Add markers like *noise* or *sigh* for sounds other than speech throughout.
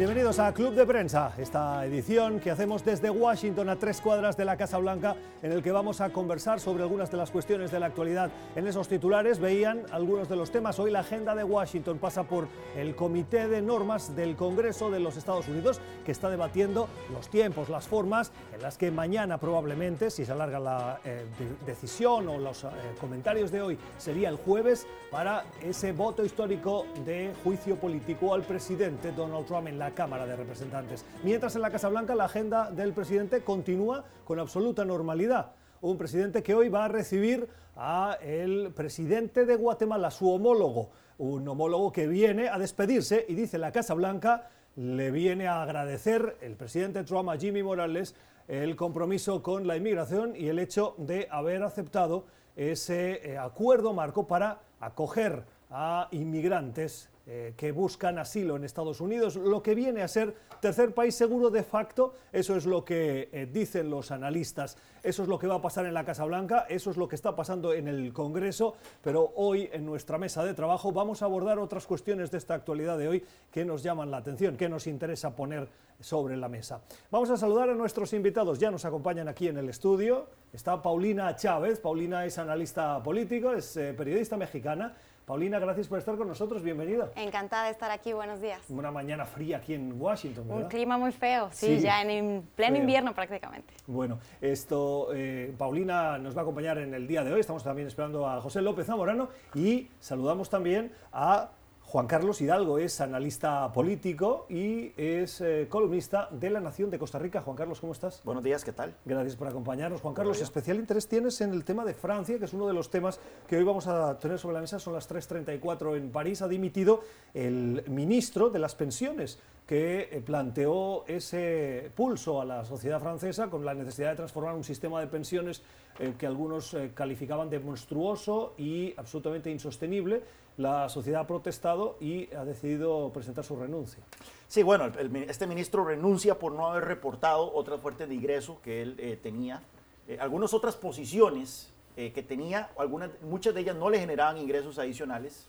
Bienvenidos a Club de Prensa, esta edición que hacemos desde Washington a tres cuadras de la Casa Blanca, en el que vamos a conversar sobre algunas de las cuestiones de la actualidad. En esos titulares veían algunos de los temas. Hoy la agenda de Washington pasa por el Comité de Normas del Congreso de los Estados Unidos, que está debatiendo los tiempos, las formas las que mañana probablemente, si se alarga la eh, decisión o los eh, comentarios de hoy, sería el jueves para ese voto histórico de juicio político al presidente Donald Trump en la Cámara de Representantes. Mientras en la Casa Blanca la agenda del presidente continúa con absoluta normalidad. Un presidente que hoy va a recibir a el presidente de Guatemala, su homólogo, un homólogo que viene a despedirse y dice la Casa Blanca le viene a agradecer el presidente Trump a Jimmy Morales el compromiso con la inmigración y el hecho de haber aceptado ese eh, acuerdo marco para acoger a inmigrantes eh, que buscan asilo en Estados Unidos, lo que viene a ser tercer país seguro de facto, eso es lo que eh, dicen los analistas, eso es lo que va a pasar en la Casa Blanca, eso es lo que está pasando en el Congreso, pero hoy en nuestra mesa de trabajo vamos a abordar otras cuestiones de esta actualidad de hoy que nos llaman la atención, que nos interesa poner sobre la mesa. Vamos a saludar a nuestros invitados, ya nos acompañan aquí en el estudio, está Paulina Chávez, Paulina es analista político, es eh, periodista mexicana, Paulina, gracias por estar con nosotros, bienvenida. Encantada de estar aquí, buenos días. Una mañana fría aquí en Washington, ¿verdad? Un clima muy feo, sí, ya en pleno invierno prácticamente. Bueno, esto, eh, Paulina nos va a acompañar en el día de hoy, estamos también esperando a José López Zamorano y saludamos también a Juan Carlos Hidalgo es analista político y es eh, columnista de La Nación de Costa Rica. Juan Carlos, ¿cómo estás? Buenos días, ¿qué tal? Gracias por acompañarnos. Juan Carlos, especial interés tienes en el tema de Francia, que es uno de los temas que hoy vamos a tener sobre la mesa. Son las 3.34 en París. Ha dimitido el ministro de las pensiones que eh, planteó ese pulso a la sociedad francesa con la necesidad de transformar un sistema de pensiones eh, que algunos calificaban de monstruoso y absolutamente insostenible la sociedad ha protestado y ha decidido presentar su renuncia. Sí, bueno, este ministro renuncia por no haber reportado otra fuente de ingreso que él eh, tenía. Eh, algunas otras posiciones eh, que tenía, algunas, muchas de ellas no le generaban ingresos adicionales,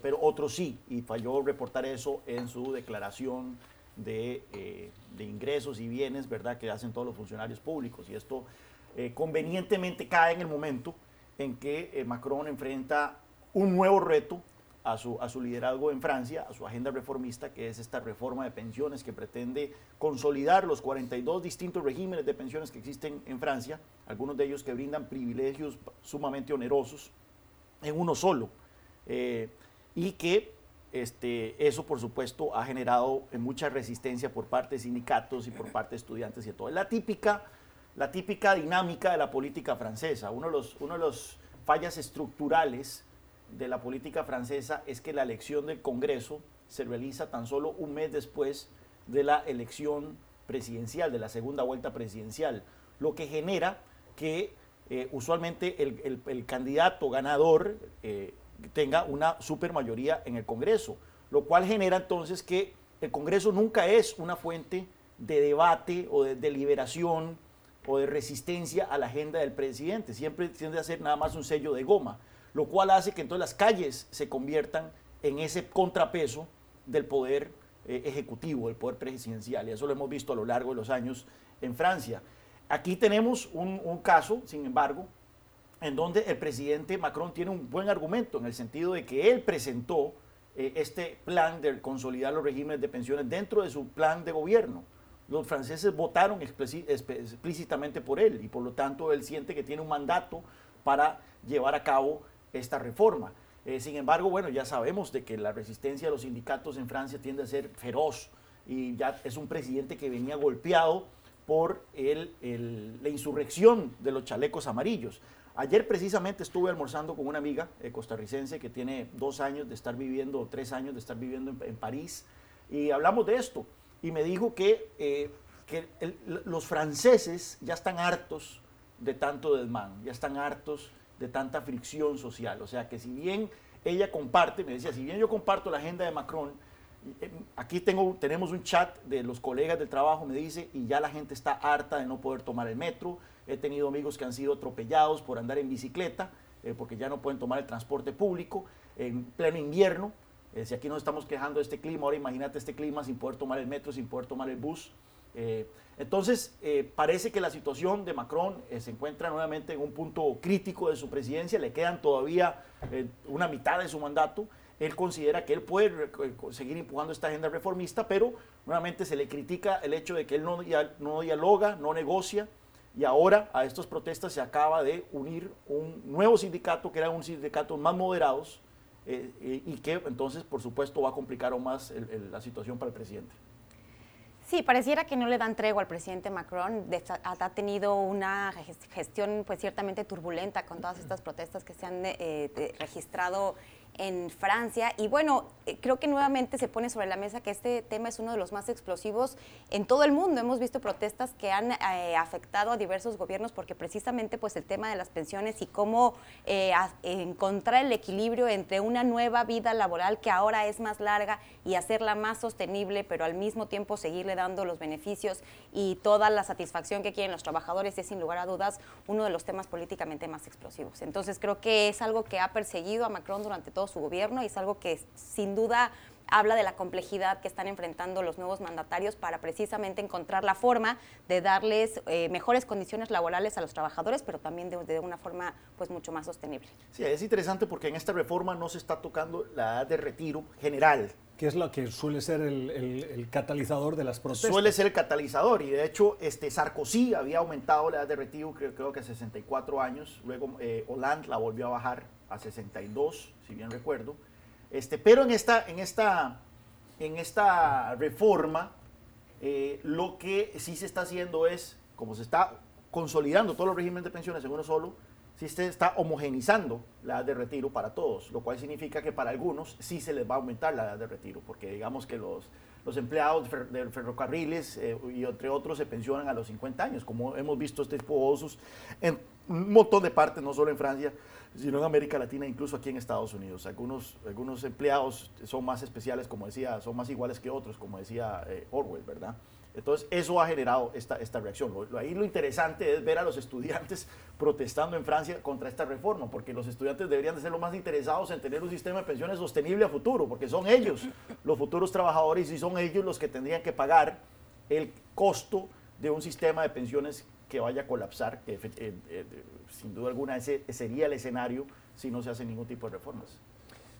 pero otros sí, y falló reportar eso en su declaración de, de, ingresos y bienes, ¿verdad?, que hacen todos los funcionarios públicos. Y esto convenientemente cae en el momento en que Macron enfrenta un nuevo reto a su, a su liderazgo en Francia, a su agenda reformista, que es esta reforma de pensiones que pretende consolidar los 42 distintos regímenes de pensiones que existen en Francia, algunos de ellos que brindan privilegios sumamente onerosos en uno solo, eh, y que este, eso, por supuesto, ha generado mucha resistencia por parte de sindicatos y por parte de estudiantes y todo. Es la típica, la típica dinámica de la política francesa, uno de los, uno de los fallas estructurales de la política francesa es que la elección del Congreso se realiza tan solo un mes después de la elección presidencial, de la segunda vuelta presidencial, lo que genera que eh, usualmente el, candidato ganador eh, tenga una supermayoría en el Congreso, lo cual genera entonces que el Congreso nunca es una fuente de debate o de deliberación o de resistencia a la agenda del presidente, siempre tiende a ser nada más un sello de goma lo cual hace que entonces las calles se conviertan en ese contrapeso del poder eh, ejecutivo, del poder presidencial. Y eso lo hemos visto a lo largo de los años en Francia. Aquí tenemos un, caso, sin embargo, en donde el presidente Macron tiene un buen argumento, en el sentido de que él presentó eh, este plan de consolidar los regímenes de pensiones dentro de su plan de gobierno. Los franceses votaron explícitamente por él y por lo tanto él siente que tiene un mandato para llevar a cabo esta reforma. Eh, sin embargo, bueno, ya sabemos de que la resistencia de los sindicatos en Francia tiende a ser feroz y ya es un presidente que venía golpeado por el, la insurrección de los chalecos amarillos. Ayer precisamente estuve almorzando con una amiga eh, costarricense que tiene dos años de estar viviendo, tres años de estar viviendo en, París, y hablamos de esto. Y me dijo que, eh, que los franceses ya están hartos de tanto desmán, ya están hartos de tanta fricción social. O sea que si bien ella comparte, me decía, si bien yo comparto la agenda de Macron, eh, aquí tengo, tenemos un chat de los colegas del trabajo, me dice, y ya la gente está harta de no poder tomar el metro. He tenido amigos que han sido atropellados por andar en bicicleta, eh, porque ya no pueden tomar el transporte público en pleno invierno. Eh, si aquí nos estamos quejando de este clima, ahora imagínate este clima sin poder tomar el metro, sin poder tomar el bus. Eh, entonces, eh, parece que la situación de Macron se encuentra nuevamente en un punto crítico de su presidencia, le quedan todavía una mitad de su mandato. Él considera que él puede seguir empujando esta agenda reformista, pero nuevamente se le critica el hecho de que él no, no dialoga, no negocia, y ahora a estas protestas se acaba de unir un nuevo sindicato, que era un sindicato más moderados, eh, eh, y que entonces, por supuesto, va a complicar aún más la situación para el presidente. Sí, pareciera que no le dan tregua al presidente Macron. Ha tenido una gestión pues ciertamente turbulenta con todas estas protestas que se han eh, registrado en Francia. Y bueno, eh, creo que nuevamente se pone sobre la mesa que este tema es uno de los más explosivos en todo el mundo. Hemos visto protestas que han eh, afectado a diversos gobiernos porque precisamente pues el tema de las pensiones y cómo eh, encontrar el equilibrio entre una nueva vida laboral que ahora es más larga y hacerla más sostenible, pero al mismo tiempo seguirle dando los beneficios y toda la satisfacción que quieren los trabajadores es sin lugar a dudas uno de los temas políticamente más explosivos. Entonces creo que es algo que ha perseguido a Macron durante todo su gobierno y es algo que sin duda habla de la complejidad que están enfrentando los nuevos mandatarios para precisamente encontrar la forma de darles eh, mejores condiciones laborales a los trabajadores, pero también de, una forma pues mucho más sostenible. Sí, es interesante porque en esta reforma no se está tocando la edad de retiro general. Que es lo que suele ser el, catalizador de las protestas. Suele ser el catalizador y de hecho este Sarkozy había aumentado la edad de retiro creo, creo que a 64 años, luego eh, Hollande la volvió a bajar a 62, si bien recuerdo. Este, pero en esta, en esta, en esta reforma, eh, lo que sí se está haciendo es, como se está consolidando todos los regímenes de pensiones en uno solo, sí se está homogenizando la edad de retiro para todos, lo cual significa que para algunos sí se les va a aumentar la edad de retiro, porque digamos que los, los empleados de ferrocarriles eh, y entre otros se pensionan a los 50 años, como hemos visto este tipo en un montón de partes, no solo en Francia, sino en América Latina, incluso aquí en Estados Unidos. Algunos, algunos empleados son más especiales, como decía, son más iguales que otros, como decía eh, Orwell, ¿verdad? Entonces, eso ha generado esta, esta reacción. ahí lo interesante es ver a los *laughs* estudiantes protestando en Francia contra esta reforma, porque los estudiantes deberían de ser los más interesados en tener un sistema de pensiones sostenible a futuro, porque son ellos los futuros trabajadores y son ellos los que tendrían que pagar el costo de un sistema de pensiones que vaya a colapsar, que eh, eh, sin duda alguna ese sería el escenario si no se hace ningún tipo de reformas.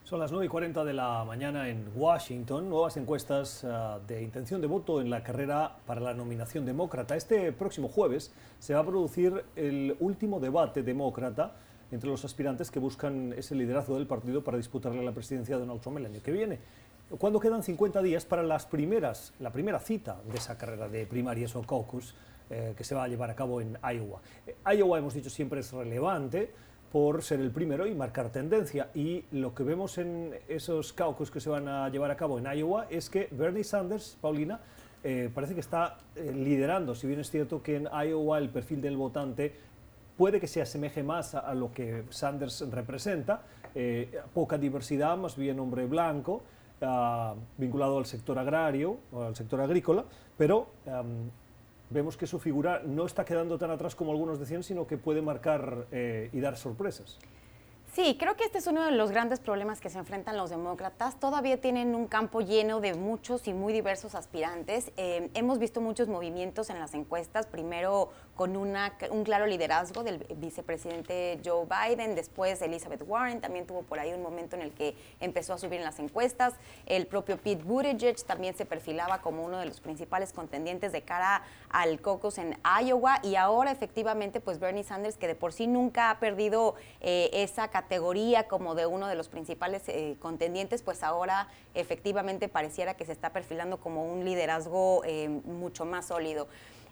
Son las 9 y 40 de la mañana en Washington. Nuevas encuestas ah, de intención de voto en la carrera para la nominación demócrata. Este próximo jueves se va a producir el último debate demócrata entre los aspirantes que buscan ese liderazgo del partido para disputarle la presidencia de Donald Trump el año que viene. Cuando quedan 50 días para las primeras, la primera cita de esa carrera de primarias o caucus eh, que se va a llevar a cabo en Iowa. Eh, Iowa, hemos dicho, siempre es relevante por ser el primero y marcar tendencia. Y lo que vemos en esos caucus que se van a llevar a cabo en Iowa es que Bernie Sanders, Paulina, eh, parece que está liderando, si bien es cierto que en Iowa el perfil del votante puede que se asemeje más a, lo que Sanders representa, poca diversidad, más bien hombre blanco, ah, vinculado al sector agrario o al sector agrícola, pero vemos que su figura no está quedando tan atrás como algunos decían, sino que puede marcar eh, y dar sorpresas. Sí, creo que este es uno de los grandes problemas que se enfrentan los demócratas. Todavía tienen un campo lleno de muchos y muy diversos aspirantes. Eh, hemos visto muchos movimientos en las encuestas, primero con una, un claro liderazgo del vicepresidente Joe Biden, después Elizabeth Warren también tuvo por ahí un momento en el que empezó a subir en las encuestas. El propio Pete Buttigieg también se perfilaba como uno de los principales contendientes de cara al caucus en Iowa y ahora efectivamente pues Bernie Sanders que de por sí nunca ha perdido eh, esa categoría como de uno de los principales eh, contendientes, pues ahora efectivamente pareciera que se está perfilando como un liderazgo eh, mucho más sólido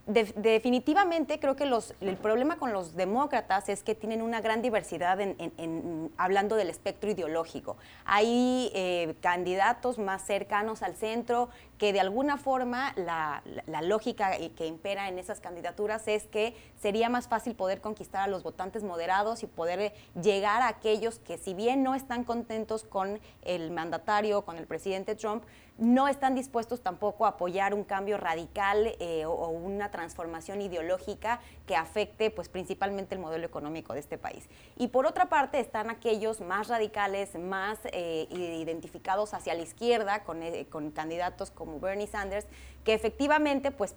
definitivamente creo que los, el problema con los demócratas es que tienen una gran diversidad en, hablando del espectro ideológico. Hay eh, candidatos más cercanos al centro que de alguna forma la, lógica que impera en esas candidaturas es que sería más fácil poder conquistar a los votantes moderados y poder llegar a aquellos que si bien no están contentos con el mandatario, con el presidente Trump, no están dispuestos tampoco a apoyar un cambio radical eh, o, una transformación ideológica que afecte pues principalmente el modelo económico de este país. Y por otra parte están aquellos más radicales, más eh, identificados hacia la izquierda, con, eh, con, candidatos como Bernie Sanders, que efectivamente pues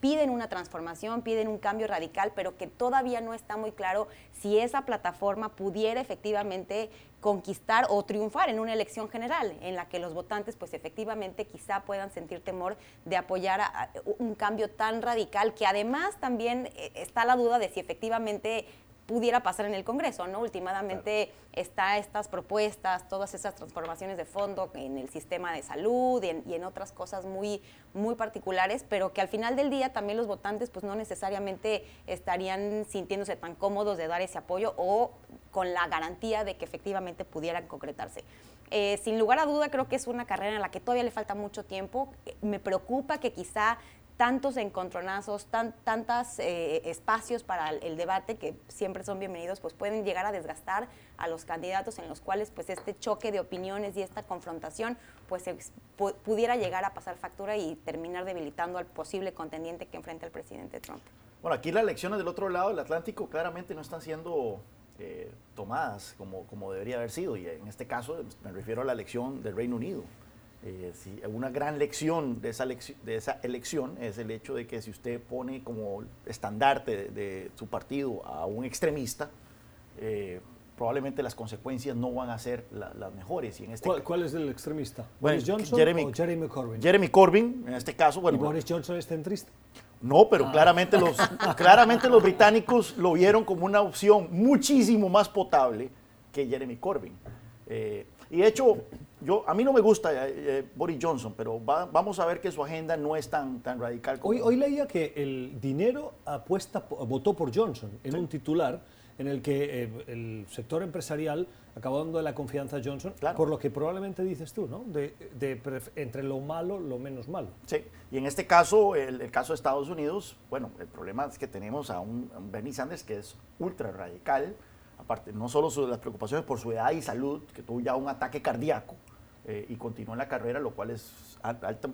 piden una transformación, piden un cambio radical, pero que todavía no está muy claro si esa plataforma pudiera efectivamente conquistar o triunfar en una elección general en la que los votantes pues efectivamente quizá puedan sentir temor de apoyar a, un cambio tan radical que además también eh, está la duda de si efectivamente pudiera pasar en el Congreso, ¿no? Últimamente está estas propuestas, todas esas transformaciones de fondo en el sistema de salud y en, otras cosas muy, muy particulares, pero que al final del día también los votantes pues no necesariamente estarían sintiéndose tan cómodos de dar ese apoyo o con la garantía de que efectivamente pudieran concretarse. Eh, sin lugar a duda creo que es una carrera en la que todavía le falta mucho tiempo. Me preocupa que quizá tantos encontronazos, tan, tantos eh, espacios para el, debate que siempre son bienvenidos, pues pueden llegar a desgastar a los candidatos en los cuales pues este choque de opiniones y esta confrontación pues pudiera llegar a pasar factura y terminar debilitando al posible contendiente que enfrenta el presidente Trump. Bueno, aquí las elecciones del otro lado del Atlántico claramente no están siendo eh, tomadas como, como debería haber sido y en este caso me refiero a la elección del Reino Unido. Eh, una gran lección de esa, de esa elección es el hecho de que si usted pone como estandarte de, su partido a un extremista, eh, probablemente las consecuencias no van a ser las mejores. Y en este ¿Cuál, es el extremista? ¿Boris Johnson Jeremy, o Jeremy Corbyn? Jeremy Corbyn, en este caso. Bueno, ¿Y Boris Johnson es centrista? No, pero ah. claramente, los, *laughs* claramente los británicos lo vieron como una opción muchísimo más potable que Jeremy Corbyn. Eh, y de hecho, yo, a mí no me gusta eh, eh, Boris Johnson, pero vamos a ver que su agenda no es tan, tan radical. Como... Hoy, hoy leía que el dinero apuesta, votó por Johnson en un titular en el que eh, el sector empresarial acabó dando la confianza a Johnson, por lo que probablemente dices tú, ¿no? De, entre lo malo, lo menos malo. Sí, y en este caso, el, caso de Estados Unidos, bueno, el problema es que tenemos a un, a un Bernie Sanders que es ultra radical, aparte, no solo las preocupaciones por su edad y salud, que tuvo ya un ataque cardíaco eh, y continuó en la carrera, lo cual es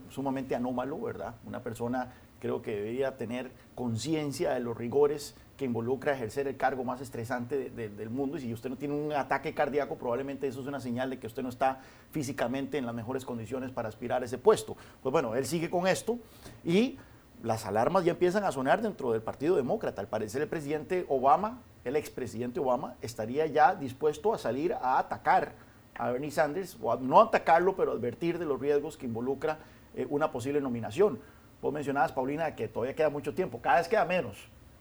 sumamente anómalo, ¿verdad? Una persona creo que debería tener conciencia de los rigores que involucra ejercer el cargo más estresante del mundo y si usted no tiene un ataque cardíaco probablemente eso es una señal de que usted no está físicamente en las mejores condiciones para aspirar a ese puesto. Pues bueno, él sigue con esto y las alarmas ya empiezan a sonar dentro del Partido Demócrata. Al parecer el presidente Obama el expresidente Obama estaría ya dispuesto a salir a atacar a Bernie Sanders, o no atacarlo, pero advertir de los riesgos que involucra eh, una posible nominación. Vos mencionabas, Paulina, que todavía queda mucho tiempo, cada vez queda menos.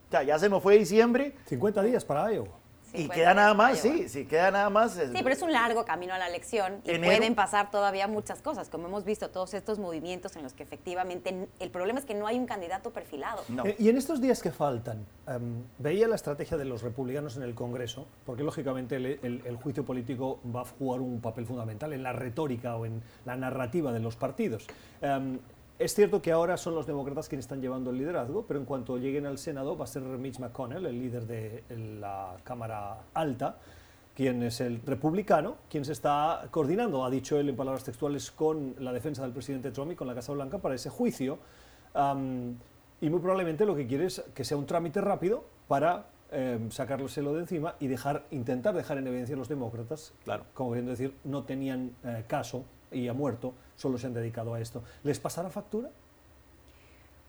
O sea, ya se nos fue diciembre. 50 días para Iowa y queda nada más, sí, sí, queda nada más. Sí, pero es un largo camino a la elección y pueden pasar todavía muchas cosas, como hemos visto todos estos movimientos en los que efectivamente el problema es que no hay un candidato perfilado. Eh, y en estos días que faltan, em, veía la estrategia de los republicanos en el Congreso, porque lógicamente el, juicio político va a jugar un papel fundamental en la retórica o en la narrativa de los partidos. Em, es cierto que ahora son los demócratas quienes están llevando el liderazgo, pero en cuanto lleguen al Senado va a ser Mitch McConnell, el líder de la Cámara Alta, quien es el republicano, quien se está coordinando, ha dicho él en palabras textuales, con la defensa del presidente Trump y con la Casa Blanca para ese juicio. y muy probablemente lo que quiere es que sea un trámite rápido para eh, sacárselo de encima y dejar, intentar dejar en evidencia a los demócratas, claro. como queriendo decir, no tenían eh, caso y ha muerto, solo se han dedicado a esto. ¿Les pasará factura?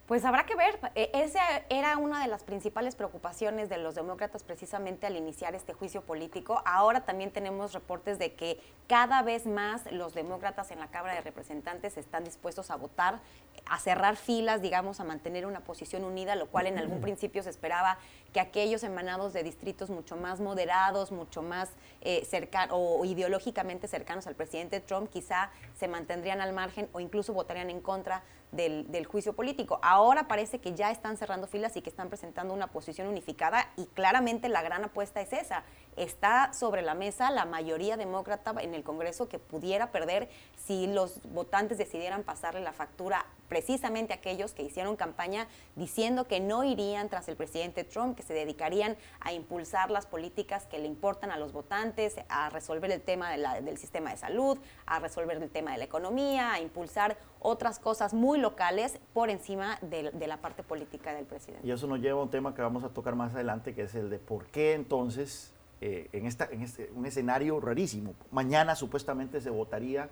Pues habrá que ver. E, esa era una de las principales preocupaciones de los demócratas precisamente al iniciar este juicio político. Ahora también tenemos reportes de que cada vez más los demócratas en la Cámara de Representantes están dispuestos a votar, a cerrar filas, digamos, a mantener una posición unida, lo cual en algún principio se esperaba que aquellos emanados de distritos mucho más moderados, mucho más eh, cercanos o ideológicamente cercanos al presidente Trump, quizá se mantendrían al margen o incluso votarían en contra del, del, juicio político. Ahora parece que ya están cerrando filas y que están presentando una posición unificada y claramente la gran apuesta es esa, está sobre la mesa la mayoría demócrata en el Congreso que pudiera perder si los votantes decidieran pasarle la factura precisamente a aquellos que hicieron campaña diciendo que no irían tras el presidente Trump, que se dedicarían a impulsar las políticas que le importan a los votantes, a resolver el tema del sistema de salud, a resolver el tema de la economía, a impulsar otras cosas muy locales por encima de, la parte política del presidente. Y eso nos lleva a un tema que vamos a tocar más adelante, que es el de por qué entonces, eh, en, esta, en este, un escenario rarísimo, mañana supuestamente se votaría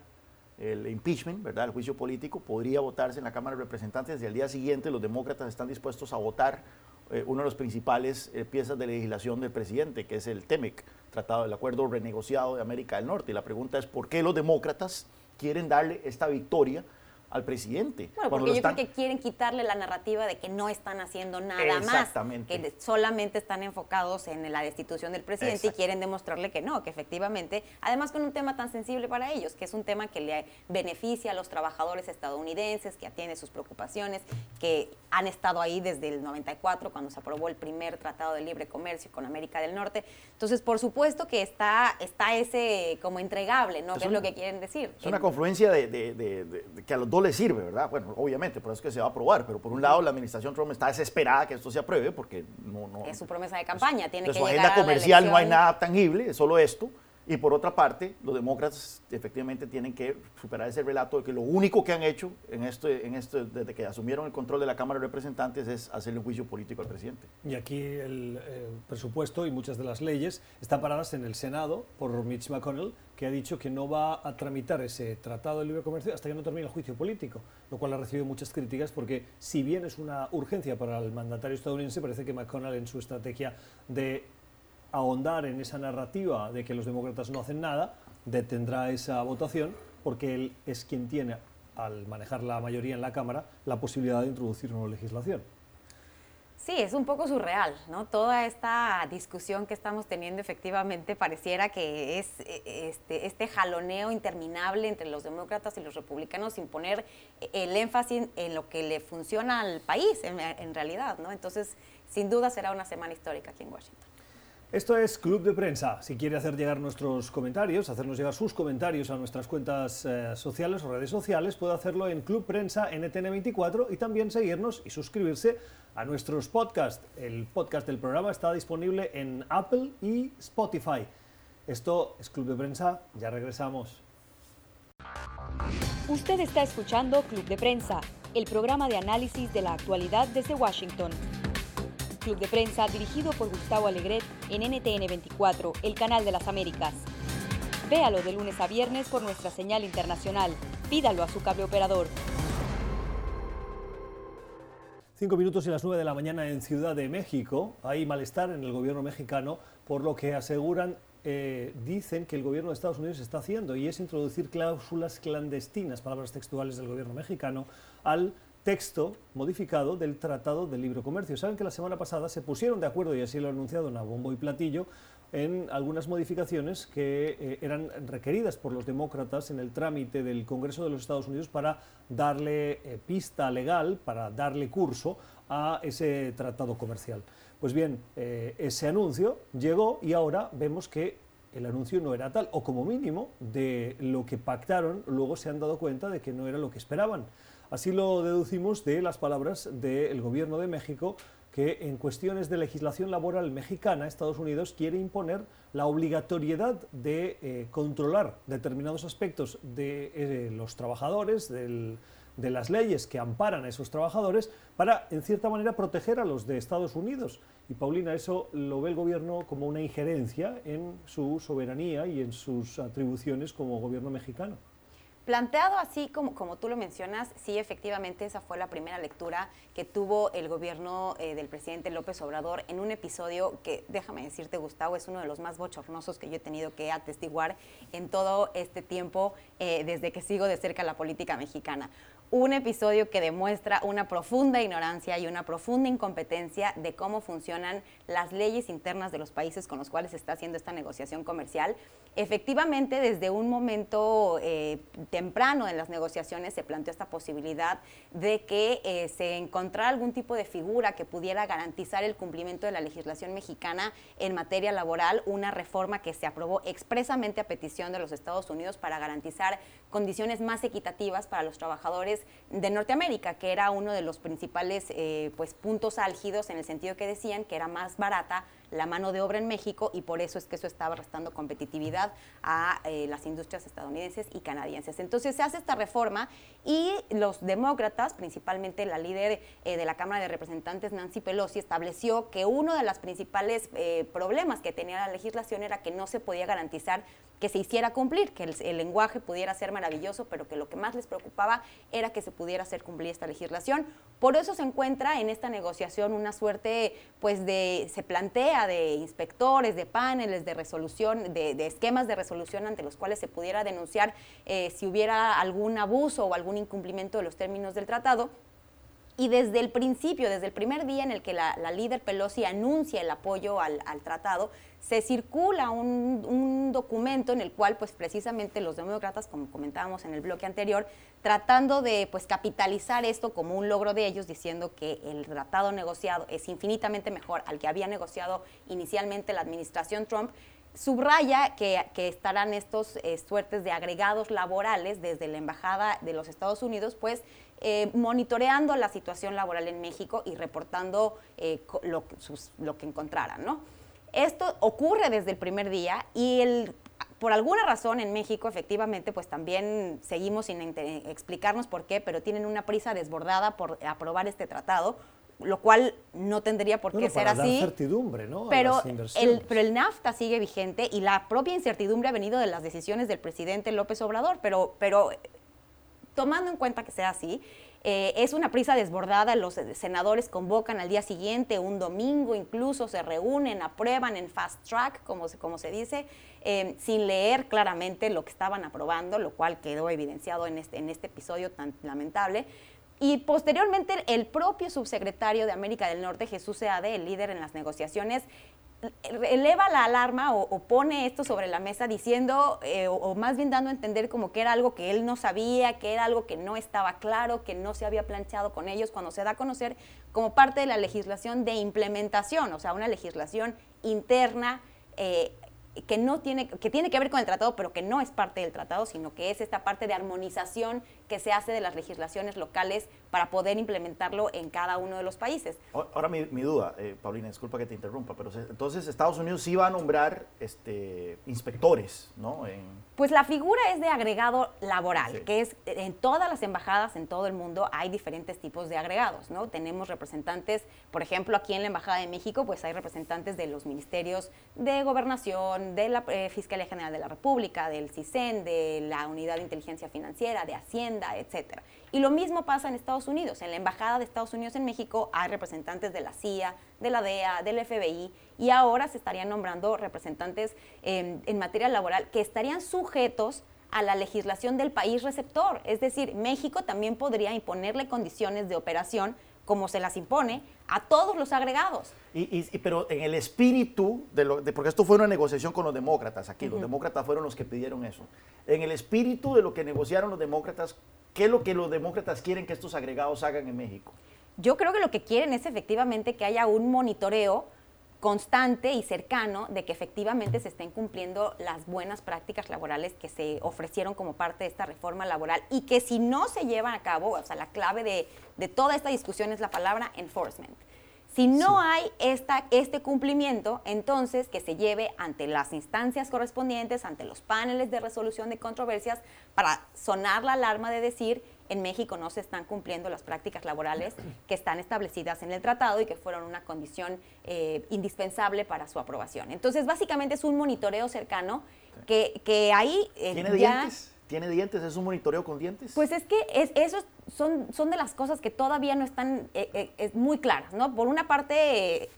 el impeachment, ¿verdad? El juicio político podría votarse en la Cámara de Representantes y al día siguiente los demócratas están dispuestos a votar eh, uno de los principales eh, piezas de legislación del presidente, que es el TEMEC, Tratado del Acuerdo Renegociado de América del Norte. Y la pregunta es, ¿por qué los demócratas quieren darle esta victoria al presidente. Bueno, porque yo creo que quieren quitarle la narrativa de que no están haciendo nada más, que solamente están enfocados en la destitución del presidente y quieren demostrarle que no, que efectivamente, además con un tema tan sensible para ellos, que es un tema que le beneficia a los trabajadores estadounidenses, que atiende sus preocupaciones, que han estado ahí desde el 94, cuando se aprobó el primer tratado de libre comercio con América del Norte. Entonces, por supuesto que está, está ese como entregable, ¿no? que es lo que quieren decir. Es una confluencia de, de que a los dos le sirve, ¿verdad? Bueno, obviamente, por eso es que se va a aprobar, pero por un lado la administración Trump está desesperada que esto se apruebe porque no... no es su promesa de campaña, tiene que su agenda comercial no hay nada tangible, es solo esto. Y por otra parte, los demócratas efectivamente tienen que superar ese relato de que lo único que han hecho en esto, en esto desde que asumieron el control de la Cámara de Representantes es hacerle un juicio político al presidente. Y aquí el eh, presupuesto y muchas de las leyes están paradas en el Senado por Mitch McConnell, que ha dicho que no va a tramitar ese tratado de libre comercio hasta que no termine el juicio político, lo cual ha recibido muchas críticas porque si bien es una urgencia para el mandatario estadounidense, parece que McConnell en su estrategia de ahondar en esa narrativa de que los demócratas no hacen nada, detendrá esa votación porque él es quien tiene, al manejar la mayoría en la Cámara, la posibilidad de introducir una legislación. Sí, es un poco surreal, ¿no? Toda esta discusión que estamos teniendo efectivamente pareciera que es e, este, este jaloneo interminable entre los demócratas y los republicanos sin poner el énfasis en lo que le funciona al país en, en realidad, ¿no? Entonces, sin duda será una semana histórica aquí en Washington. Esto es Club de Prensa. Si quiere hacer llegar nuestros comentarios, hacernos llegar sus comentarios a nuestras cuentas eh, sociales o redes sociales, puede hacerlo en Club Prensa NTN24 y también seguirnos y suscribirse a nuestros podcasts. El podcast del programa está disponible en Apple y Spotify. Esto es Club de Prensa, ya regresamos. Usted está escuchando Club de Prensa, el programa de análisis de la actualidad desde Washington. Club de Prensa dirigido por Gustavo Alegret en NTN 24, el canal de las Américas. Véalo de lunes a viernes por nuestra señal internacional. Pídalo a su cable operador. Cinco minutos y las nueve de la mañana en Ciudad de México. Hay malestar en el gobierno mexicano por lo que aseguran, eh, dicen que el gobierno de Estados Unidos está haciendo y es introducir cláusulas clandestinas, palabras textuales del gobierno mexicano, al texto modificado del Tratado de Libre Comercio. Saben que la semana pasada se pusieron de acuerdo, y así lo ha anunciado a bombo y platillo, en algunas modificaciones que eh, eran requeridas por los demócratas en el trámite del Congreso de los Estados Unidos para darle eh, pista legal, para darle curso a ese tratado comercial. Pues bien, eh, ese anuncio llegó y ahora vemos que el anuncio no era tal, o como mínimo de lo que pactaron, luego se han dado cuenta de que no era lo que esperaban. Así lo deducimos de las palabras del Gobierno de México, que en cuestiones de legislación laboral mexicana, Estados Unidos quiere imponer la obligatoriedad de eh, controlar determinados aspectos de eh, los trabajadores, de las leyes que amparan a esos trabajadores, para, en cierta manera, proteger a los de Estados Unidos. Y Paulina, eso lo ve el gobierno como una injerencia en su soberanía y en sus atribuciones como gobierno mexicano. Planteado así como, como tú lo mencionas, sí, efectivamente, esa fue la primera lectura que tuvo el gobierno eh, del presidente López Obrador en un episodio que, déjame decirte, Gustavo, es uno de los más bochornosos que yo he tenido que atestiguar en todo este tiempo eh, desde que sigo de cerca la política mexicana. Un episodio que demuestra una profunda ignorancia y una profunda incompetencia de cómo funcionan las leyes internas de los países con los cuales se está haciendo esta negociación comercial. Efectivamente, desde un momento eh, temprano en las negociaciones se planteó esta posibilidad de que eh, se encontrara algún tipo de figura que pudiera garantizar el cumplimiento de la legislación mexicana en materia laboral, una reforma que se aprobó expresamente a petición de los Estados Unidos para garantizar condiciones más equitativas para los trabajadores de Norteamérica, que era uno de los principales eh, pues, puntos álgidos en el sentido que decían que era más barata la mano de obra en México y por eso es que eso estaba restando competitividad a eh, las industrias estadounidenses y canadienses. Entonces se hace esta reforma y los demócratas, principalmente la líder eh, de la Cámara de Representantes, Nancy Pelosi, estableció que uno de los principales problemas que tenía la legislación era que no se podía garantizar que se hiciera cumplir, que el, lenguaje pudiera ser maravilloso, pero que lo que más les preocupaba era que se pudiera hacer cumplir esta legislación. Por eso se encuentra en esta negociación una suerte, pues de, se plantea de inspectores, de paneles, de resolución, de, esquemas de resolución ante los cuales se pudiera denunciar eh, si hubiera algún abuso o algún incumplimiento de los términos del tratado. Y desde el principio, desde el primer día en el que la, líder Pelosi anuncia el apoyo al, tratado, se circula un, documento en el cual, pues precisamente los demócratas, como comentábamos en el bloque anterior, tratando de pues capitalizar esto como un logro de ellos, diciendo que el tratado negociado es infinitamente mejor al que había negociado inicialmente la administración Trump, subraya que, estarán estos eh, suertes de agregados laborales desde la Embajada de los Estados Unidos, pues eh, monitoreando la situación laboral en México y reportando eh, lo, lo, que encontraran. ¿no? Esto ocurre desde el primer día y el, por alguna razón en México efectivamente pues también seguimos sin explicarnos por qué, pero tienen una prisa desbordada por aprobar este tratado lo cual no tendría por qué ser así. certidumbre, ¿no? Pero el, pero el NAFTA sigue vigente y la propia incertidumbre ha venido de las decisiones del presidente López Obrador, pero, pero tomando en cuenta que sea así, eh, es una prisa desbordada, los senadores convocan al día siguiente, un domingo incluso, se reúnen, aprueban en fast track, como se, como se dice, eh, sin leer claramente lo que estaban aprobando, lo cual quedó evidenciado en este, en este episodio tan lamentable. Y posteriormente el propio subsecretario de América del Norte, Jesús Seade, el líder en las negociaciones, eleva la alarma o, pone esto sobre la mesa diciendo, eh, o, más bien dando a entender como que era algo que él no sabía, que era algo que no estaba claro, que no se había planteado con ellos, cuando se da a conocer como parte de la legislación de implementación, o sea, una legislación interna eh, que no tiene que tiene que ver con el tratado, pero que no es parte del tratado, sino que es esta parte de armonización que se hace de las legislaciones locales para poder implementarlo en cada uno de los países. Ahora mi, duda, eh, Paulina, disculpa que te interrumpa, pero entonces Estados Unidos sí va a nombrar este, inspectores, ¿no? Pues la figura es de agregado laboral, que es en todas las embajadas en todo el mundo hay diferentes tipos de agregados, ¿no? Tenemos representantes, por ejemplo, aquí en la Embajada de México, pues hay representantes de los ministerios de gobernación, de la eh, Fiscalía General de la República, del CISEN, de la Unidad de Inteligencia Financiera, de Hacienda, etcétera. Y lo mismo pasa en Estados Unidos. En la Embajada de Estados Unidos en México hay representantes de la CIA, de la DEA, del FBI, y ahora se estarían nombrando representantes em, en materia laboral que estarían sujetos a la legislación del país receptor. Es decir, México también podría imponerle condiciones de operación como se las impone a todos los agregados. Y, pero en el espíritu, de, lo, porque esto fue una negociación con los demócratas aquí, los demócratas fueron los que pidieron eso. En el espíritu de lo que negociaron los demócratas, ¿qué es lo que los demócratas quieren que estos agregados hagan en México? Yo creo que lo que quieren es efectivamente que haya un monitoreo constante y cercano de que efectivamente se estén cumpliendo las buenas prácticas laborales que se ofrecieron como parte de esta reforma laboral y que si no se llevan a cabo, o sea, la clave de, toda esta discusión es la palabra enforcement. Si no hay esta, este cumplimiento, entonces que se lleve ante las instancias correspondientes, ante los paneles de resolución de controversias, para sonar la alarma de decir en México no se están cumpliendo las prácticas laborales que están establecidas en el tratado y que fueron una condición eh, indispensable para su aprobación. Entonces, básicamente es un monitoreo cercano que, que ahí eh, ¿Tiene dientes? ¿Tiene dientes? ¿Es un monitoreo con dientes? Pues es que es, esos son, son de las cosas que todavía no están eh, muy claras, ¿no? Por una parte,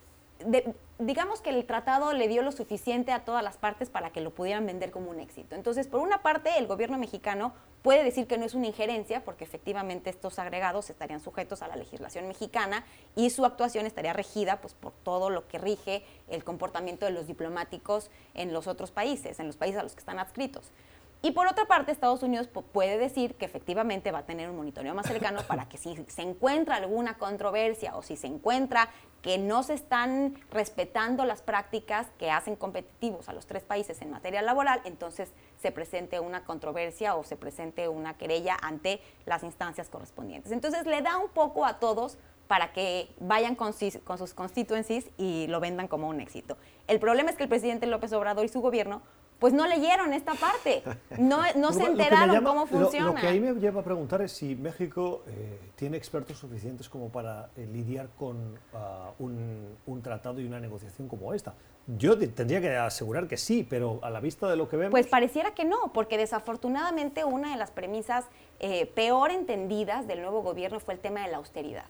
digamos que el tratado le dio lo suficiente a todas las partes para que lo pudieran vender como un éxito. Entonces, por una parte, el gobierno mexicano puede decir que no es una injerencia, porque efectivamente estos agregados estarían sujetos a la legislación mexicana y su actuación estaría regida pues, por todo lo que rige el comportamiento de los diplomáticos en los otros países, en los países a los que están adscritos. Y por otra parte, Estados Unidos puede decir que efectivamente va a tener un monitoreo más cercano para que si se encuentra alguna controversia o si se encuentra que no se están respetando las prácticas que hacen competitivos a los tres países en materia laboral, entonces se presente una controversia o se presente una querella ante las instancias correspondientes. Entonces le da un poco a todos para que vayan con, sus constituencies y lo vendan como un éxito. El problema es que el presidente López Obrador y su gobierno pues no leyeron esta parte, no, *laughs* no se enteraron cómo funciona. Lo, que ahí me lleva a preguntar es si México eh, tiene expertos suficientes como para eh, lidiar con ah, un, un, tratado y una negociación como esta. Yo tendría que asegurar que sí, pero a la vista de lo que vemos... Pues pareciera que no, porque desafortunadamente una de las premisas eh, peor entendidas del nuevo gobierno fue el tema de la austeridad.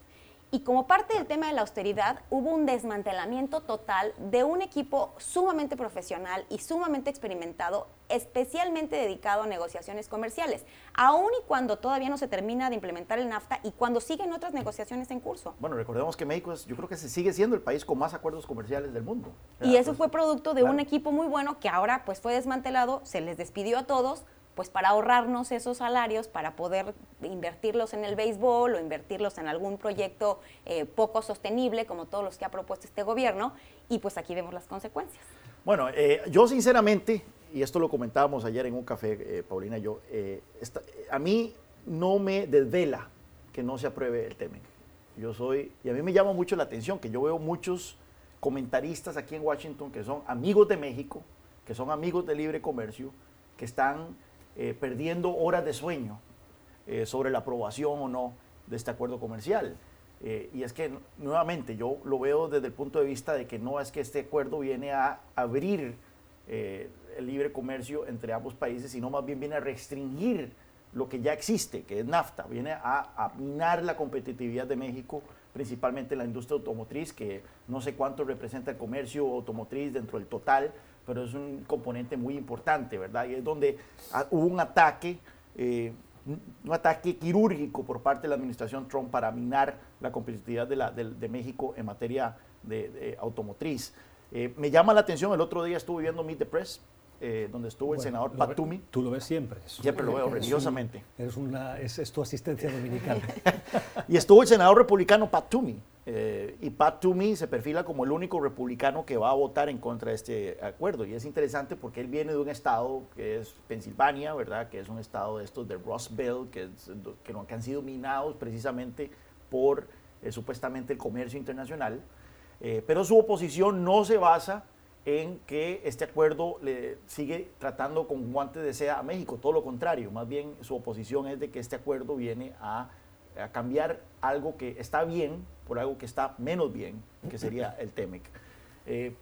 Y como parte del tema de la austeridad, hubo un desmantelamiento total de un equipo sumamente profesional y sumamente experimentado, especialmente dedicado a negociaciones comerciales, aun y cuando todavía no se termina de implementar el NAFTA y cuando siguen otras negociaciones en curso. Bueno, recordemos que México es, yo creo que se sigue siendo el país con más acuerdos comerciales del mundo. Y eso fue producto de un equipo muy bueno que ahora pues fue desmantelado, se les despidió a todos, pues para ahorrarnos esos salarios, para poder invertirlos en el béisbol o invertirlos en algún proyecto eh, poco sostenible, como todos los que ha propuesto este gobierno, y pues aquí vemos las consecuencias. Bueno, eh, yo sinceramente, y esto lo comentábamos ayer en un café, eh, Paulina y yo, a mí no me desvela que no se apruebe el TEMEC. Yo soy, y a mí me llama mucho la atención que yo veo muchos comentaristas aquí en Washington que son amigos de México, que son amigos de libre comercio, que están eh, perdiendo horas de sueño eh, sobre la aprobación o no de este acuerdo comercial. Eh, y es que nuevamente yo lo veo desde el punto de vista de que no es que este acuerdo viene a abrir el libre comercio entre ambos países, sino más bien viene a restringir lo que ya existe, que es NAFTA, viene a, a minar la competitividad de México, principalmente la industria automotriz, que no sé cuánto representa el comercio automotriz dentro del total, pero es un componente muy importante, ¿verdad? Y es donde ah, hubo un ataque, eh, un ataque quirúrgico por parte de la administración Trump para minar la competitividad de, la, de, México en materia de, automotriz. Eh, me llama la atención, el otro día estuve viendo Meet the Press, eh, donde estuvo el senador Patumi. Tú lo ves siempre. Siempre lo veo religiosamente. eres una, es, tu asistencia dominical. *laughs* y estuvo el senador republicano Patumi. Eh, y Pat Toomey se perfila como el único republicano que va a votar en contra de este acuerdo. Y es interesante porque él viene de un estado que es Pensilvania, ¿verdad? Que es un estado de estos de Belt, que, que, han sido minados precisamente por eh, supuestamente el comercio internacional. pero su oposición no se basa en que este acuerdo le sigue tratando con guantes de seda a México, todo lo contrario, más bien su oposición es de que este acuerdo viene a, cambiar algo que está bien por algo que está menos bien, que sería el TEMEC. Eh,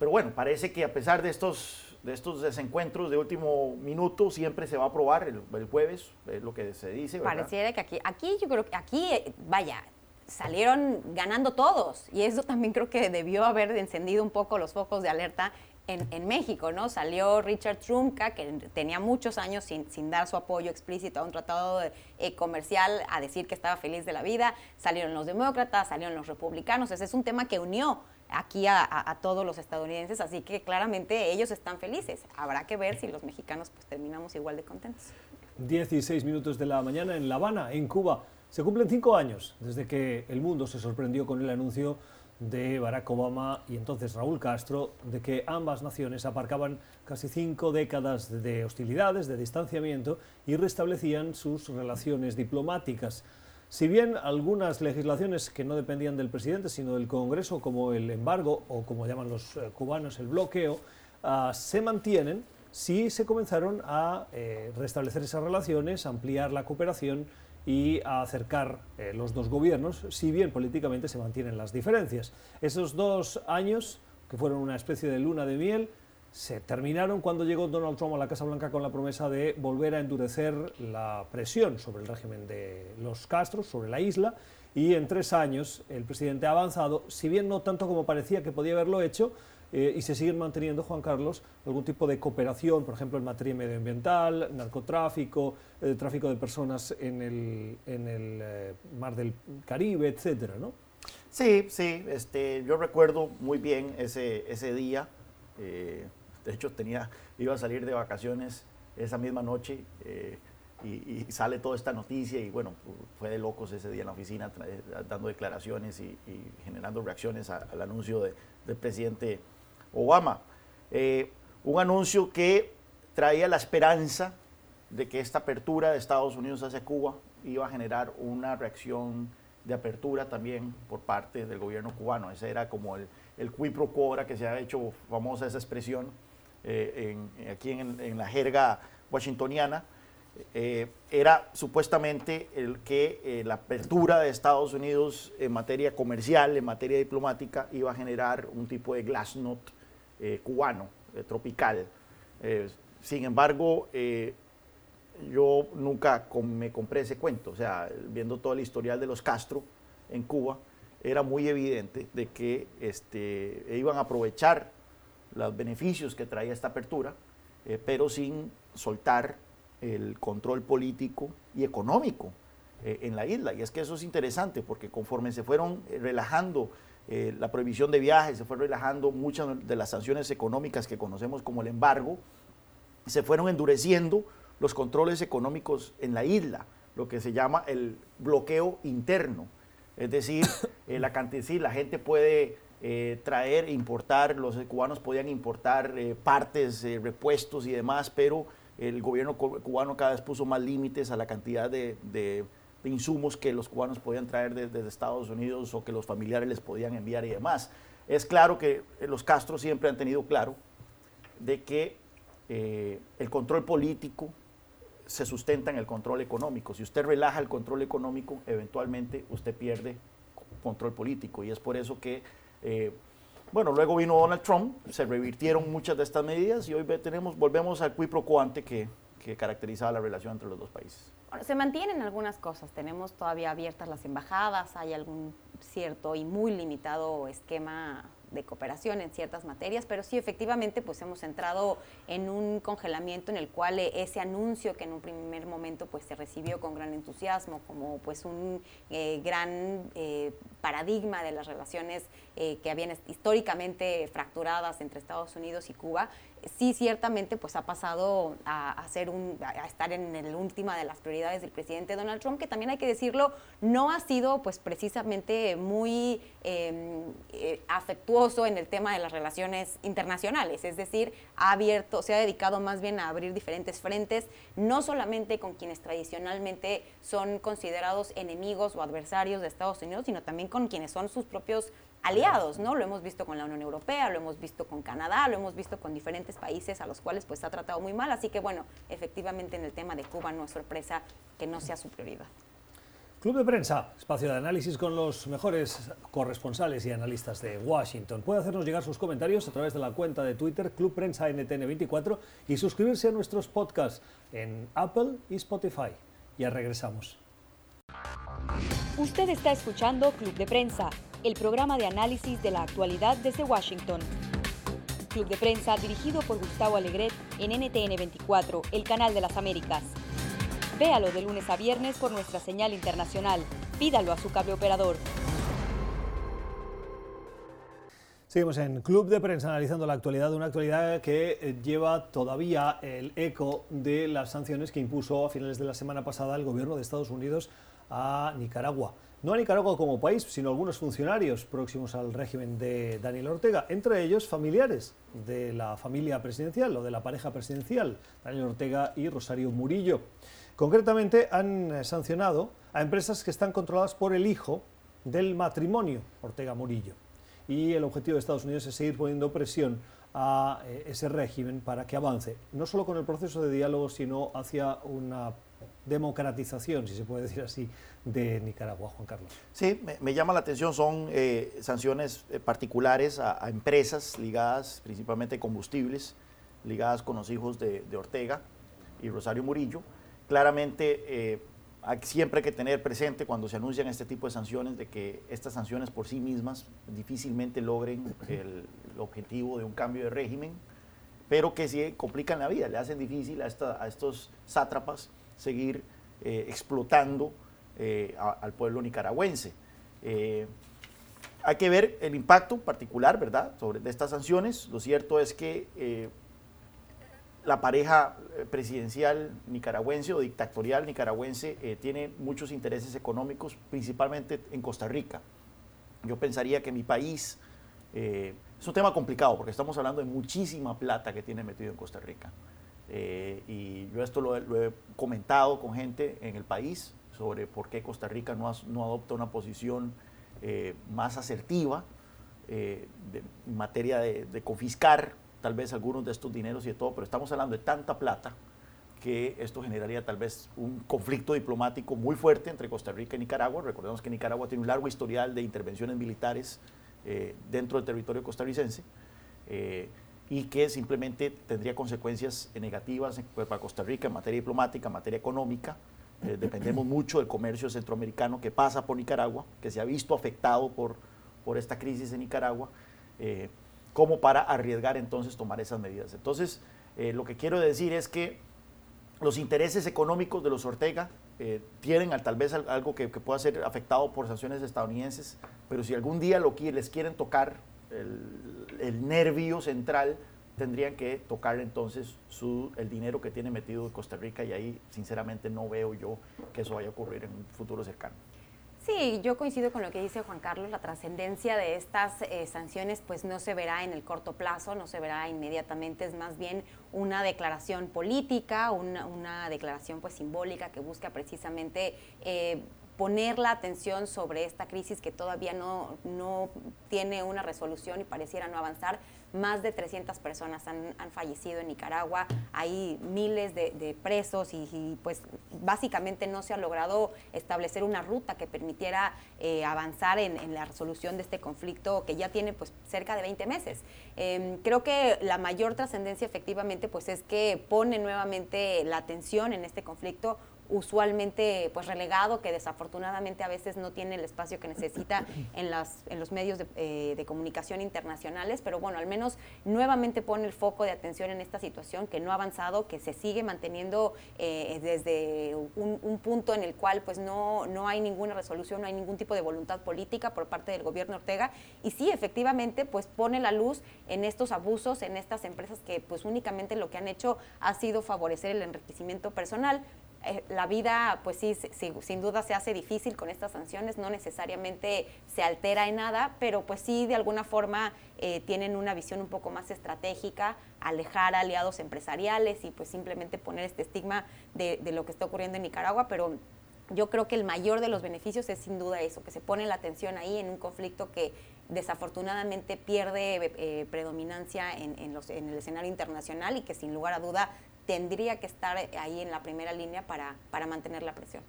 pero bueno, parece que a pesar de estos, de estos desencuentros de último minuto, siempre se va a aprobar el, jueves, es lo que se dice. Pareciera que aquí, aquí yo creo que aquí, eh, vaya, salieron ganando todos. Y eso también creo que debió haber encendido un poco los focos de alerta en, México, ¿no? Salió Richard Trumka, que tenía muchos años sin, sin dar su apoyo explícito a un tratado eh, comercial, a decir que estaba feliz de la vida. Salieron los demócratas, salieron los republicanos. Ese es un tema que unió aquí a, todos los estadounidenses, así que claramente ellos están felices. Habrá que ver si los mexicanos pues terminamos igual de contentos. 16 minutos de la mañana en La Habana, en Cuba. Se cumplen cinco años desde que el mundo se sorprendió con el anuncio de Barack Obama y entonces Raúl Castro de que ambas naciones aparcaban casi cinco décadas de hostilidades, de distanciamiento y restablecían sus relaciones diplomáticas. Si bien algunas legislaciones que no dependían del presidente, sino del Congreso, como el embargo o como llaman los eh, cubanos el bloqueo, ah, se mantienen, sí se comenzaron a eh, restablecer esas relaciones, ampliar la cooperación y a acercar eh, los dos gobiernos, si bien políticamente se mantienen las diferencias. Esos dos años, que fueron una especie de luna de miel, se terminaron cuando llegó Donald Trump a la Casa Blanca con la promesa de volver a endurecer la presión sobre el régimen de los Castros, sobre la isla, y en tres años el presidente ha avanzado, si bien no tanto como parecía que podía haberlo hecho, eh, y se siguen manteniendo, Juan Carlos, algún tipo de cooperación, por ejemplo, en materia medioambiental, narcotráfico, eh, tráfico de personas en el, en el eh, Mar del Caribe, etcétera, ¿no? Sí, sí, este, yo recuerdo muy bien ese, ese día. de hecho, tenía, iba a salir de vacaciones esa misma noche y, sale toda esta noticia y bueno, fue de locos ese día en la oficina dando declaraciones y, generando reacciones al anuncio de, del presidente Obama. Eh, un anuncio que traía la esperanza de que esta apertura de Estados Unidos hacia Cuba iba a generar una reacción de apertura también por parte del gobierno cubano. Ese era como el, el pro quo, que se ha hecho famosa esa expresión eh, aquí en, la jerga washingtoniana. Eh, era supuestamente el que la apertura de Estados Unidos en materia comercial, en materia diplomática, iba a generar un tipo de glasnost eh, cubano, eh, tropical. Eh, sin embargo, yo nunca me compré ese cuento, o sea, viendo todo el historial de los Castro en Cuba, era muy evidente de que este, iban a aprovechar los beneficios que traía esta apertura, pero sin soltar el control político y económico en la isla. Y es que eso es interesante porque conforme se fueron relajando eh, la prohibición de viajes, se fue relajando muchas de las sanciones económicas que conocemos como el embargo, se fueron endureciendo los controles económicos en la isla, lo que se llama el bloqueo interno. Es decir, *coughs* eh, la cantidad, sí, la gente puede eh, traer, importar, los cubanos podían importar partes, repuestos y demás, pero el gobierno cubano cada vez puso más límites a la cantidad de de insumos que los cubanos podían traer desde, Estados Unidos o que los familiares les podían enviar y demás. Es claro que eh, los Castro siempre han tenido claro de que eh, el control político se sustenta en el control económico. Si usted relaja el control económico, eventualmente usted pierde control político. Y es por eso que, eh, bueno, luego vino Donald Trump, se revirtieron muchas de estas medidas y hoy tenemos, volvemos al qui pro que, que caracterizaba la relación entre los dos países se mantienen algunas cosas. Tenemos todavía abiertas las embajadas, hay algún cierto y muy limitado esquema de cooperación en ciertas materias, pero sí efectivamente pues hemos entrado en un congelamiento en el cual eh, ese anuncio que en un primer momento pues se recibió con gran entusiasmo como pues un eh, gran eh, paradigma de las relaciones que habían históricamente fracturadas entre Estados Unidos y Cuba, sí ciertamente pues ha pasado a, un, a estar en el última de las prioridades del presidente Donald Trump, que también hay que decirlo, no ha sido pues precisamente muy em, afectuoso en el tema de las relaciones internacionales, es decir, ha abierto, se ha dedicado más bien a abrir diferentes frentes, no solamente con quienes tradicionalmente son considerados enemigos o adversarios de Estados Unidos, sino también con quienes son sus propios aliados, ¿no? Lo hemos visto con la Unión Europea, lo hemos visto con Canadá, lo hemos visto con diferentes países a los cuales pues ha tratado muy mal, así que bueno, efectivamente en el tema de Cuba no es sorpresa que no sea su prioridad. Club de Prensa, espacio de análisis con los mejores corresponsales y analistas de Washington. Puede hacernos llegar sus comentarios a través de la cuenta de Twitter Club Prensa NTN24 y suscribirse a nuestros podcasts en Apple y Spotify. Ya regresamos. Usted está escuchando Club de Prensa, el programa de análisis de la actualidad desde Washington. Club de Prensa dirigido por Gustavo Alegret en NTN24, el canal de las Américas. Véalo de lunes a viernes por nuestra señal internacional. Pídalo a su cable operador. Seguimos en Club de Prensa analizando la actualidad, una actualidad que eh, lleva todavía el eco de las sanciones que impuso a finales de la semana pasada el gobierno de Estados Unidos a Nicaragua. No a Nicaragua como país, sino algunos funcionarios próximos al régimen de Daniel Ortega, entre ellos familiares de la familia presidencial o de la pareja presidencial, Daniel Ortega y Rosario Murillo. Concretamente han eh, sancionado a empresas que están controladas por el hijo del matrimonio Ortega Murillo. Y el objetivo de Estados Unidos es seguir poniendo presión a eh, ese régimen para que avance, no solo con el proceso de diálogo, sino hacia una democratización, si se puede decir así, de Nicaragua, Juan Carlos. Sí, me, llama la atención, son eh, sanciones particulares a, empresas ligadas principalmente a combustibles, ligadas con los hijos de Ortega y Rosario Murillo, claramente eh, siempre hay que tener presente cuando se anuncian este tipo de sanciones de que estas sanciones por sí mismas difícilmente logren el, objetivo de un cambio de régimen, pero que sí complican la vida, le hacen difícil a, estos sátrapas seguir eh, explotando eh, al pueblo nicaragüense. Eh, hay que ver el impacto particular, ¿verdad?, sobre de estas sanciones. Lo cierto es que la pareja eh, presidencial nicaragüense o dictatorial nicaragüense eh, tiene muchos intereses económicos, principalmente en Costa Rica. Yo pensaría que mi país, eh, es un tema complicado porque estamos hablando de muchísima plata que tiene metido en Costa Rica. y yo esto lo, he comentado con gente en el país sobre por qué Costa Rica no, adopta una posición más asertiva en materia de, confiscar tal vez algunos de estos dineros y de todo, pero estamos hablando de tanta plata que esto generaría tal vez un conflicto diplomático muy fuerte entre Costa Rica y Nicaragua. Recordemos que Nicaragua tiene un largo historial de intervenciones militares eh, dentro del territorio costarricense eh, y que simplemente tendría consecuencias negativas para Costa Rica en materia diplomática, en materia económica. Eh, dependemos mucho del comercio centroamericano que pasa por Nicaragua, que se ha visto afectado por, por esta crisis en Nicaragua como para arriesgar entonces tomar esas medidas. Entonces, eh, lo que quiero decir es que los intereses económicos de los Ortega eh, tienen tal vez algo que, pueda ser afectado por sanciones estadounidenses, pero si algún día lo, les quieren tocar el, nervio central, tendrían que tocar entonces su, el dinero que tiene metido Costa Rica y ahí sinceramente no veo yo que eso vaya a ocurrir en un futuro cercano. Sí, yo coincido con lo que dice Juan Carlos, la trascendencia de estas eh, sanciones pues no se verá en el corto plazo, no se verá inmediatamente, es más bien una declaración política, una, declaración pues simbólica que busca precisamente eh, poner la atención sobre esta crisis que todavía no, no tiene una resolución y pareciera no avanzar. Más de 300 personas han, fallecido en Nicaragua, hay miles de, presos y, pues básicamente no se ha logrado establecer una ruta que permitiera eh, avanzar en, la resolución de este conflicto que ya tiene pues cerca de 20 meses. Em, creo que la mayor trascendencia efectivamente pues es que pone nuevamente la atención en este conflicto usualmente pues relegado, que desafortunadamente a veces no tiene el espacio que necesita *coughs* en, las, en los medios de, eh, comunicación internacionales, pero bueno, al menos nuevamente pone el foco de atención en esta situación que no ha avanzado, que se sigue manteniendo eh, desde un, punto en el cual pues no, no hay ninguna resolución, no hay ningún tipo de voluntad política por parte del gobierno Ortega. Y sí, efectivamente, pues pone la luz en estos abusos, en estas empresas que pues únicamente lo que han hecho ha sido favorecer el enriquecimiento personal, eh, la vida, pues sí, sin duda se hace difícil con estas sanciones, no necesariamente se altera en nada, pero pues sí, de alguna forma eh, tienen una visión un poco más estratégica, alejar aliados empresariales y pues simplemente poner este estigma de, lo que está ocurriendo en Nicaragua, pero yo creo que el mayor de los beneficios es sin duda eso, que se pone la atención ahí en un conflicto que desafortunadamente pierde eh, predominancia en, en, el escenario internacional y que sin lugar a duda tendría que estar ahí en la primera línea para, para mantener la presión.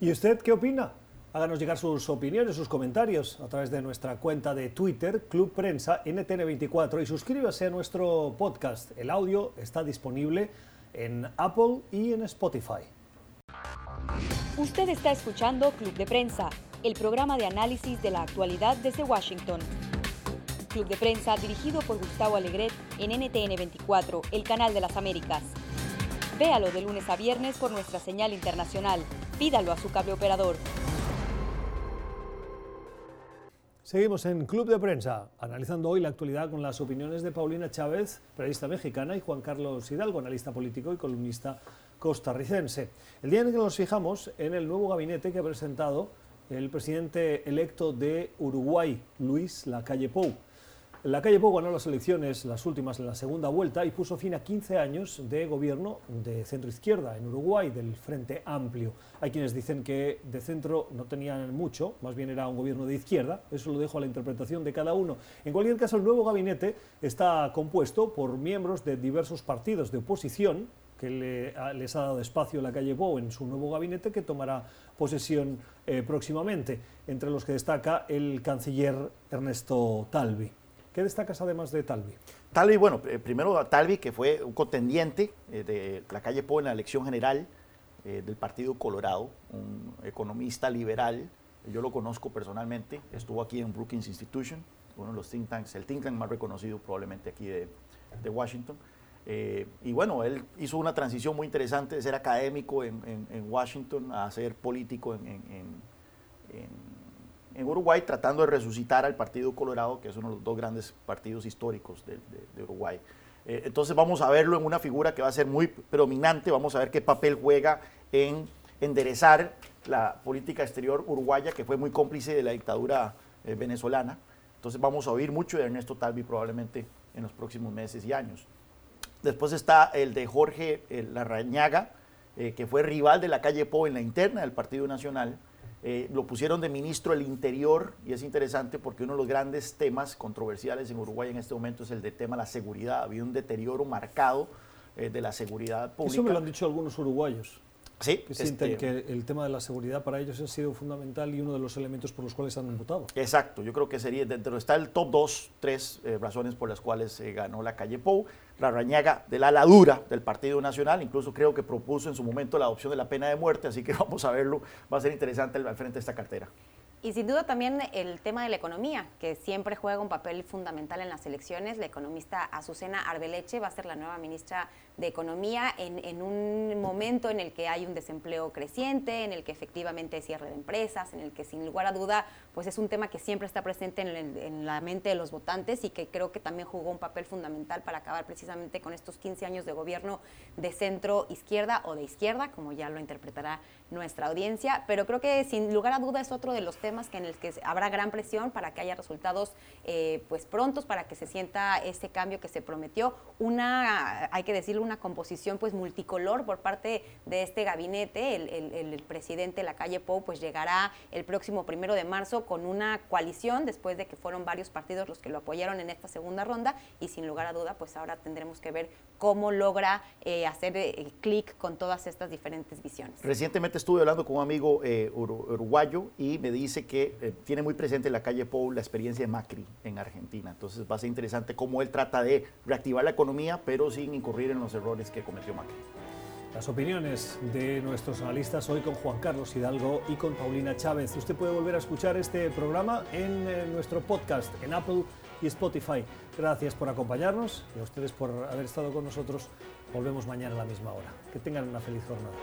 ¿Y usted qué opina? Háganos llegar sus opiniones, sus comentarios a través de nuestra cuenta de Twitter, Club Prensa NTN24 y suscríbase a nuestro podcast. El audio está disponible en Apple y en Spotify. Usted está escuchando Club de Prensa, el programa de análisis de la actualidad desde Washington. Club de Prensa dirigido por Gustavo Alegret en NTN 24, el canal de las Américas. Véalo de lunes a viernes por nuestra señal internacional. Pídalo a su cable operador. Seguimos en Club de Prensa, analizando hoy la actualidad con las opiniones de Paulina Chávez, periodista mexicana, y Juan Carlos Hidalgo, analista político y columnista costarricense. El día en que nos fijamos en el nuevo gabinete que ha presentado el presidente electo de Uruguay, Luis Lacalle Pou. La calle Pou ganó las elecciones, las últimas en la segunda vuelta, y puso fin a 15 años de gobierno de centro-izquierda en Uruguay, del Frente Amplio. Hay quienes dicen que de centro no tenían mucho, más bien era un gobierno de izquierda, eso lo dejo a la interpretación de cada uno. En cualquier caso, el nuevo gabinete está compuesto por miembros de diversos partidos de oposición, que les ha dado espacio la calle Pou en su nuevo gabinete que tomará posesión eh, próximamente, entre los que destaca el canciller Ernesto Talvi. ¿Qué destacas además de Talvi? Talvi, bueno, primero Talvi, que fue un contendiente eh, de la calle Po en la elección general, eh, del Partido Colorado, un economista liberal. Yo lo conozco personalmente, estuvo aquí en Brookings Institution, uno de los think tanks, el think tank más reconocido probablemente aquí de, Washington. Eh, y bueno, él hizo una transición muy interesante de ser académico en, Washington a ser político en, Uruguay, tratando de resucitar al Partido Colorado, que es uno de los dos grandes partidos históricos de, de, Uruguay. Eh, entonces vamos a verlo en una figura que va a ser muy predominante, vamos a ver qué papel juega en enderezar la política exterior uruguaya, que fue muy cómplice de la dictadura eh, venezolana. Entonces vamos a oír mucho de Ernesto Talvi probablemente en los próximos meses y años. Después está el de Jorge Larrañaga, eh, que fue rival de la calle Po en la interna del Partido Nacional. Eh, lo pusieron de ministro del Interior y es interesante porque uno de los grandes temas controversiales en Uruguay en este momento es el de tema de la seguridad. Ha habido un deterioro marcado eh, de la seguridad pública. Eso me lo han dicho algunos uruguayos. Sí, que sienten este, que el tema de la seguridad para ellos ha sido fundamental y uno de los elementos por los cuales han votado. Exacto, yo creo que sería dentro está el top dos, tres eh, razones por las cuales ganó la calle Pou. La rañaga de la ala dura del Partido Nacional, incluso creo que propuso en su momento la adopción de la pena de muerte, así que *laughs* vamos a verlo, va a ser interesante al frente de esta cartera. Y sin duda también el tema de la economía, que siempre juega un papel fundamental en las elecciones. La economista Azucena Arbeleche va a ser la nueva ministra de Economía en, un momento en el que hay un desempleo creciente, en el que efectivamente hay cierre de empresas, en el que sin lugar a duda pues es un tema que siempre está presente en, en, la mente de los votantes y que creo que también jugó un papel fundamental para acabar precisamente con estos 15 años de gobierno de centro izquierda o de izquierda, como ya lo interpretará nuestra audiencia. Pero creo que sin lugar a duda es otro de los temas que en el que habrá gran presión para que haya resultados eh, pues prontos, para que se sienta ese cambio que se prometió. Una, hay que decirlo, una composición pues multicolor por parte de este gabinete. El, el, presidente la calle Pou pues llegará el próximo primero de marzo con una coalición después de que fueron varios partidos los que lo apoyaron en esta segunda ronda y sin lugar a duda pues ahora tendremos que ver cómo logra eh, hacer el eh, clic con todas estas diferentes visiones. Recientemente estuve hablando con un amigo uruguayo y me dice que eh, tiene muy presente en la calle Pou la experiencia de Macri en Argentina. Entonces va a ser interesante cómo él trata de reactivar la economía, pero sin incurrir en los errores que cometió Macri. Las opiniones de nuestros analistas hoy con Juan Carlos Hidalgo y con Paulina Chávez. Usted puede volver a escuchar este programa en eh, nuestro podcast en Apple y Spotify. Gracias por acompañarnos y a ustedes por haber estado con nosotros. Volvemos mañana a la misma hora. Que tengan una feliz jornada.